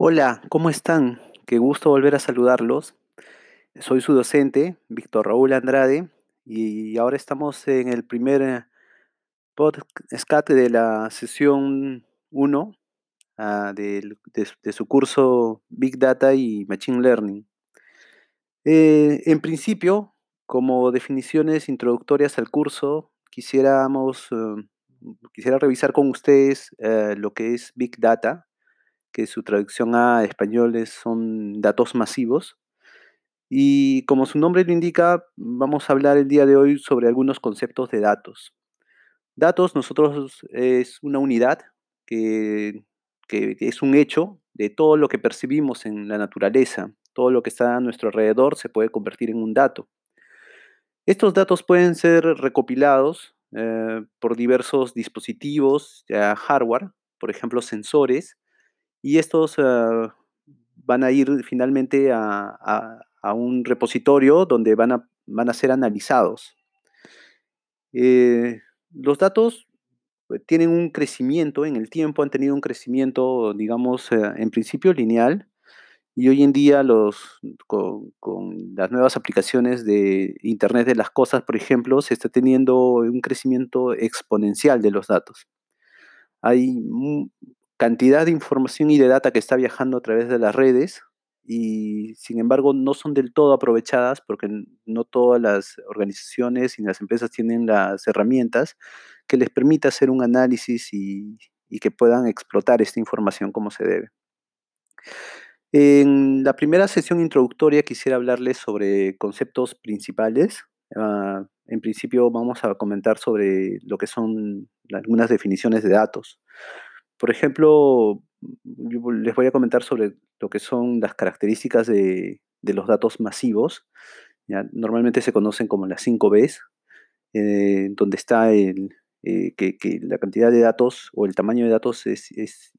Hola, ¿cómo están? Qué gusto volver a saludarlos. Soy su docente, Víctor Raúl Andrade, y ahora estamos en el primer podcast de la sesión 1 ah, del- de, su de su curso Big Data y Machine Learning. Eh, en principio, como definiciones introductorias al curso, quisiéramos, eh, quisiera revisar con ustedes eh, lo que es Big Data, que su traducción a español es- son datos masivos. Y como su nombre lo indica, vamos a hablar el día de hoy sobre algunos conceptos de datos. Datos, nosotros es una unidad que, que es un hecho de todo lo que percibimos en la naturaleza. Todo lo que está a nuestro alrededor se puede convertir en un dato. Estos datos pueden ser recopilados eh, por diversos dispositivos, ya hardware, por ejemplo, sensores, y estos ah, van a ir finalmente a, a- a un repositorio donde van a, van a ser analizados. Eh, los datos pues, tienen un crecimiento en el tiempo, han tenido un crecimiento, digamos, eh, en principio lineal, y hoy en día los, con, con las nuevas aplicaciones de Internet de las Cosas, por ejemplo, se está teniendo un crecimiento exponencial de los datos. Hay cantidad de información y de data que está viajando a través de las redes y sin embargo no son del todo aprovechadas porque no todas las organizaciones y las empresas tienen las herramientas que les permita hacer un análisis y, y que puedan explotar esta información como se debe. En la primera sesión introductoria quisiera hablarles sobre conceptos principales. Ah, en principio vamos a comentar sobre lo que son algunas definiciones de datos. Por ejemplo, yo les voy a comentar sobre lo que son las características de, de los datos masivos. ¿ya? Normalmente se conocen como las 5 Bs, eh, donde está el, eh, que, que la cantidad de datos o el tamaño de datos es, es,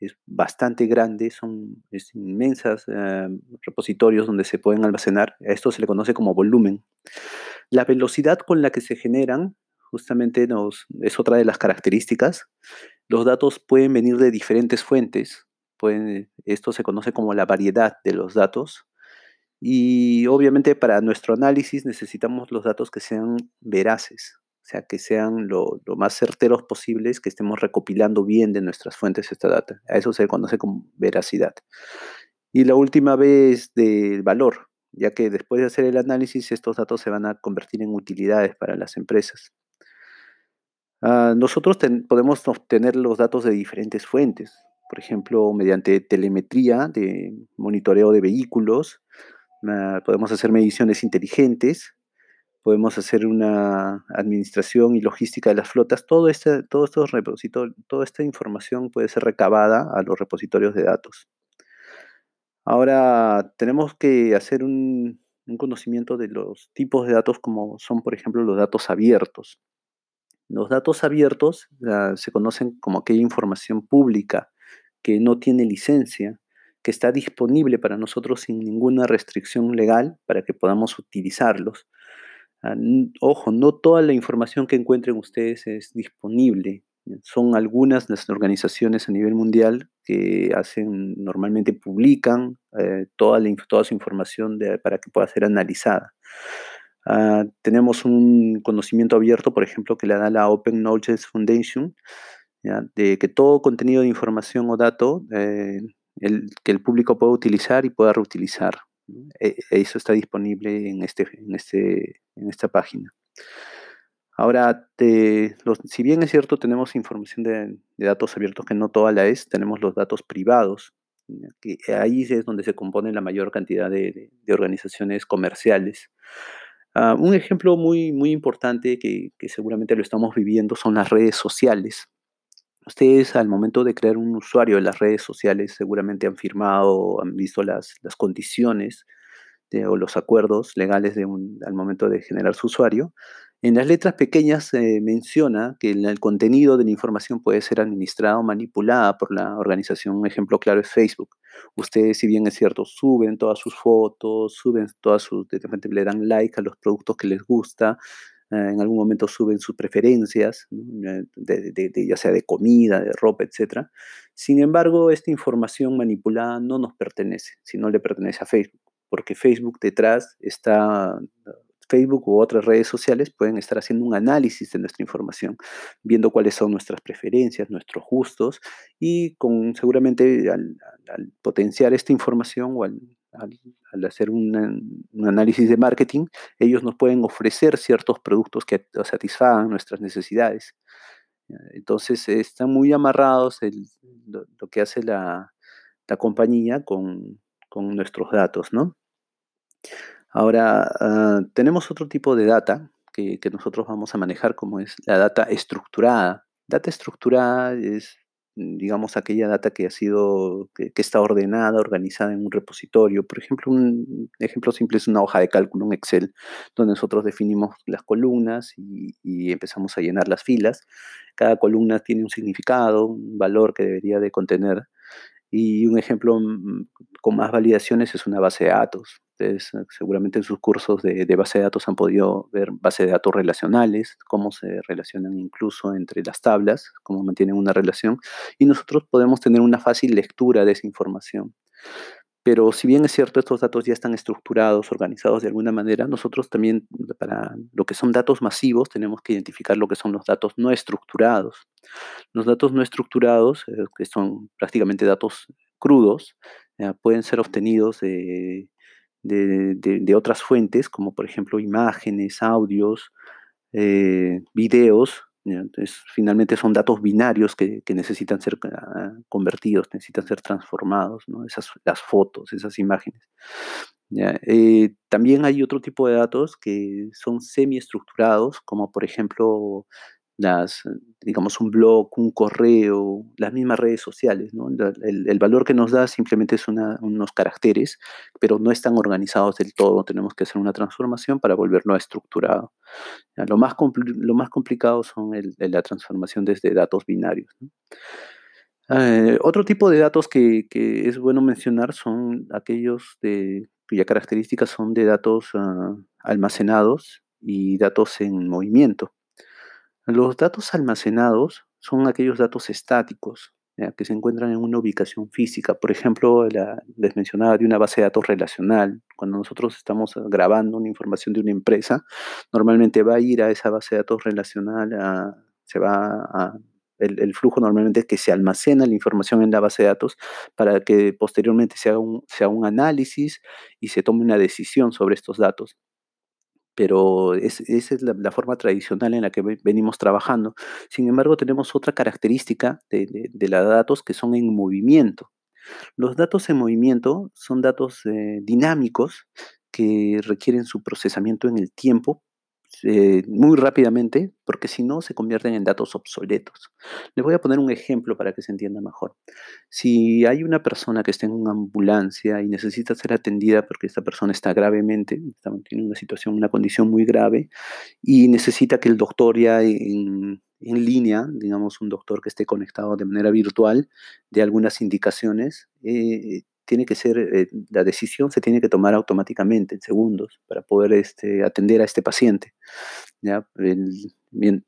es bastante grande, son es inmensas eh, repositorios donde se pueden almacenar. A esto se le conoce como volumen. La velocidad con la que se generan justamente nos, es otra de las características. Los datos pueden venir de diferentes fuentes. Pueden, esto se conoce como la variedad de los datos. Y obviamente para nuestro análisis necesitamos los datos que sean veraces, o sea, que sean lo, más certeros posibles, que estemos recopilando bien de nuestras fuentes esta data. A eso se conoce como veracidad. Y la última vez del valor, ya que después de hacer el análisis estos datos se van a convertir en utilidades para las empresas. Ah, nosotros podemos obtener los datos de diferentes fuentes, por ejemplo, mediante telemetría de monitoreo de vehículos, ah, podemos hacer mediciones inteligentes, podemos hacer una administración y logística de las flotas, todo este, todos estos repositorios, toda esta información puede ser recabada a los repositorios de datos. Ahora tenemos que hacer un conocimiento de los tipos de datos como son, por ejemplo, los datos abiertos. Los datos abiertos se conocen como aquella información pública que no tiene licencia, que está disponible para nosotros sin ninguna restricción legal para que podamos utilizarlos. Ah, ojo, no toda la información que encuentren ustedes es disponible. Son algunas las organizaciones a nivel mundial que hacen, normalmente publican eh, toda, la, toda su información para que pueda ser analizada. Ah, tenemos un conocimiento abierto, por ejemplo, que le da la Open Knowledge Foundation, ¿ya? de que todo contenido de información o dato eh, el- que el público pueda utilizar y pueda reutilizar. ¿no? E- Eso está disponible en, este, en, este, en esta página. Ahora, te- los- si bien es cierto, tenemos información de, de datos abiertos que no toda la es, tenemos los datos privados, que ahí es donde se compone la mayor cantidad de, de- de organizaciones comerciales. Ah, un ejemplo muy, muy importante que, que seguramente lo estamos viviendo son las redes sociales. Ustedes al momento de crear un usuario de las redes sociales seguramente han firmado, han visto las, las condiciones de- o los acuerdos legales de un- al momento de generar su usuario. En las letras pequeñas se menciona que el, contenido de la información puede ser administrada o manipulada por la organización. Un ejemplo claro es Facebook. Ustedes, si bien es cierto, suben todas sus fotos, suben todas sus, de repente le dan like a los productos que les gusta, en algún momento suben sus preferencias, ya sea de comida, de ropa, etc. Sin embargo, esta información manipulada no nos pertenece, sino le pertenece a Facebook, porque Facebook detrás está Facebook u otras redes sociales pueden estar haciendo un análisis de nuestra información, viendo cuáles son nuestras preferencias, nuestros gustos y con seguramente al, potenciar esta información o al, hacer un análisis de marketing, ellos nos pueden ofrecer ciertos productos que satisfagan nuestras necesidades. Entonces están muy amarrados lo, que hace la, compañía con, con nuestros datos, ¿no? Ahora, ah, tenemos otro tipo de data que, nosotros vamos a manejar, como es la data estructurada. Data estructurada es, mm, digamos, aquella data que ha sido, que, está ordenada, organizada en un repositorio. Por ejemplo, un ejemplo simple es una hoja de cálculo, un Excel, donde nosotros definimos las columnas y, y empezamos a llenar las filas. Cada columna tiene un significado, un valor que debería de contener. Y un ejemplo mm, con más validaciones es una base de datos. Ustedes eh, seguramente en sus cursos de, base de datos han podido ver base de datos relacionales, cómo se relacionan incluso entre las tablas, cómo mantienen una relación. Y nosotros podemos tener una fácil lectura de esa información. Pero si bien es cierto, estos datos ya están estructurados, organizados de alguna manera, nosotros también, para lo que son datos masivos, tenemos que identificar lo que son los datos no estructurados. Los datos no estructurados, eh, que son prácticamente datos crudos, pueden ser obtenidos de, otras fuentes, como por ejemplo imágenes, audios, eh, videos, entonces, finalmente son datos binarios que, necesitan ser ah, convertidos, necesitan ser transformados, ¿no? Esas, las fotos, esas imágenes. Eh, también hay otro tipo de datos que son semiestructurados, como por ejemplo las, digamos, un blog, un correo, las mismas redes sociales. ¿no? El, valor que nos da simplemente es unos caracteres, pero no están organizados del todo. Tenemos que hacer una transformación para volverlo estructurado. Lo más, lo más complicado son la transformación desde datos binarios. Eh, otro tipo de datos que, es bueno mencionar son aquellos de, cuya características son de datos ah, almacenados y datos en movimiento. Los datos almacenados son aquellos datos estáticos que se encuentran en una ubicación física. Por ejemplo, les mencionaba de una base de datos relacional. Cuando nosotros estamos grabando una información de una empresa, normalmente va a ir a esa base de datos relacional, se va a el, flujo normalmente es que se almacena la información en la base de datos para que posteriormente se haga un análisis y se tome una decisión sobre estos datos pero esa es la, forma tradicional en la que venimos trabajando. Sin embargo, tenemos otra característica de, los datos que son en movimiento. Los datos en movimiento son datos eh, dinámicos que requieren su procesamiento en el tiempo eh, muy rápidamente, porque si no se convierten en datos obsoletos. Les voy a poner un ejemplo para que se entienda mejor. Si hay una persona que está en una ambulancia y necesita ser atendida porque esta persona está gravemente, tiene una situación, una condición muy grave, y necesita que el doctor ya en, línea, digamos un doctor que esté conectado de manera virtual, de algunas indicaciones, eh, tiene que ser, eh, la decisión se tiene que tomar automáticamente, en segundos, para poder este, atender a este paciente. ¿ya?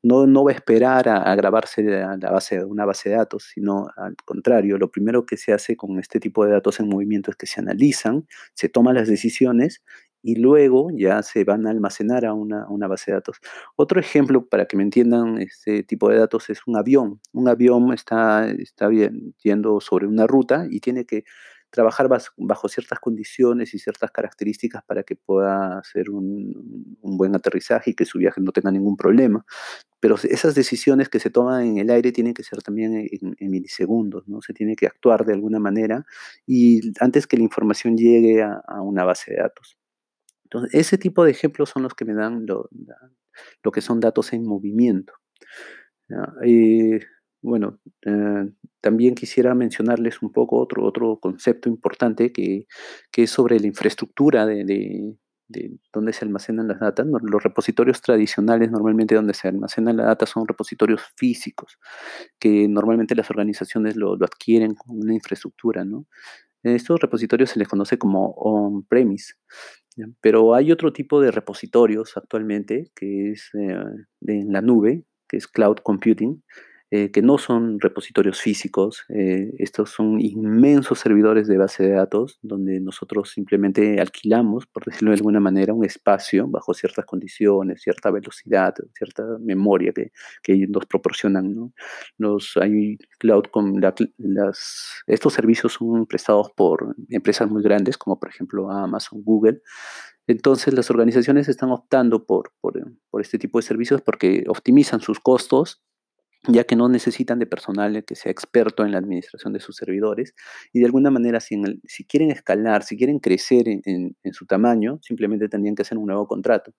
no, no va a esperar a, grabarse a la base, una base de datos, sino al contrario, lo primero que se hace con este tipo de datos en movimiento es que se analizan, se toman las decisiones y luego ya se van a almacenar a una, una, base de datos. Otro ejemplo para que me entiendan este tipo de datos es un avión. Un avión está, está yendo sobre una ruta y tiene que trabajar bajo, ciertas condiciones y ciertas características para que pueda hacer un, buen aterrizaje y que su viaje no tenga ningún problema. Pero esas decisiones que se toman en el aire tienen que ser también en, milisegundos, ¿no? Se tiene que actuar de alguna manera y antes que la información llegue a, una base de datos. Entonces, ese tipo de ejemplos son los que me dan lo, que son datos en movimiento. Bueno, eh, también quisiera mencionarles un poco otro, otro concepto importante que, es sobre la infraestructura de, de, dónde se almacenan las datas. Los repositorios tradicionales normalmente donde se almacena la data son repositorios físicos, que normalmente las organizaciones lo, adquieren con una infraestructura, ¿no? Estos repositorios se les conoce como on-premise, pero hay otro tipo de repositorios actualmente que es eh, en la nube, que es cloud computing, eh, que no son repositorios físicos, eh, estos son inmensos servidores de base de datos donde nosotros simplemente alquilamos, por decirlo de alguna manera, un espacio bajo ciertas condiciones, cierta velocidad, cierta memoria que, que nos proporcionan. ¿no? Los, cloud estos servicios son prestados por empresas muy grandes como por ejemplo Amazon, Google, entonces las organizaciones están optando por, por, este tipo de servicios porque optimizan sus costos ya que no necesitan de personal que sea experto en la administración de sus servidores y de alguna manera si, quieren escalar, si quieren crecer en, su tamaño, simplemente tendrían que hacer un nuevo contrato.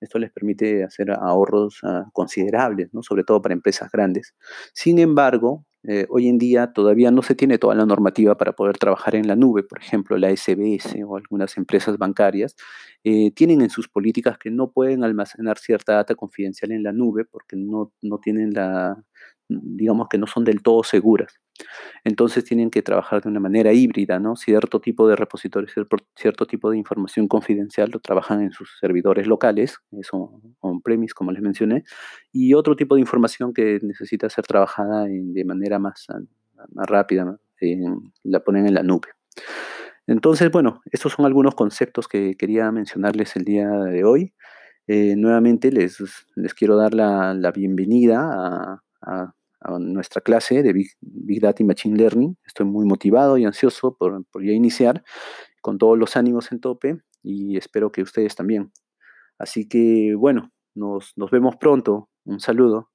Esto les permite hacer ahorros ah, considerables, ¿no? sobre todo para empresas grandes. Sin embargo, eh, hoy en día todavía no se tiene toda la normativa para poder trabajar en la nube. Por ejemplo, la SBS o algunas empresas bancarias eh, tienen en sus políticas que no pueden almacenar cierta data confidencial en la nube porque no, no tienen la, digamos que no son del todo seguras. Entonces tienen que trabajar de una manera híbrida, ¿no? Cierto tipo de repositorios, cierto tipo de información confidencial lo trabajan en sus servidores locales, eso on-premise, como les mencioné, y otro tipo de información que necesita ser trabajada de manera más, más rápida, la ponen en la nube. Entonces, bueno, estos son algunos conceptos que quería mencionarles el día de hoy. Eh, nuevamente les, les quiero dar la, la bienvenida a a nuestra clase de Big, Data y Machine Learning. Estoy muy motivado y ansioso por, por ya iniciar con todos los ánimos en tope y espero que ustedes también. Así que bueno, nos, nos vemos pronto. Un saludo.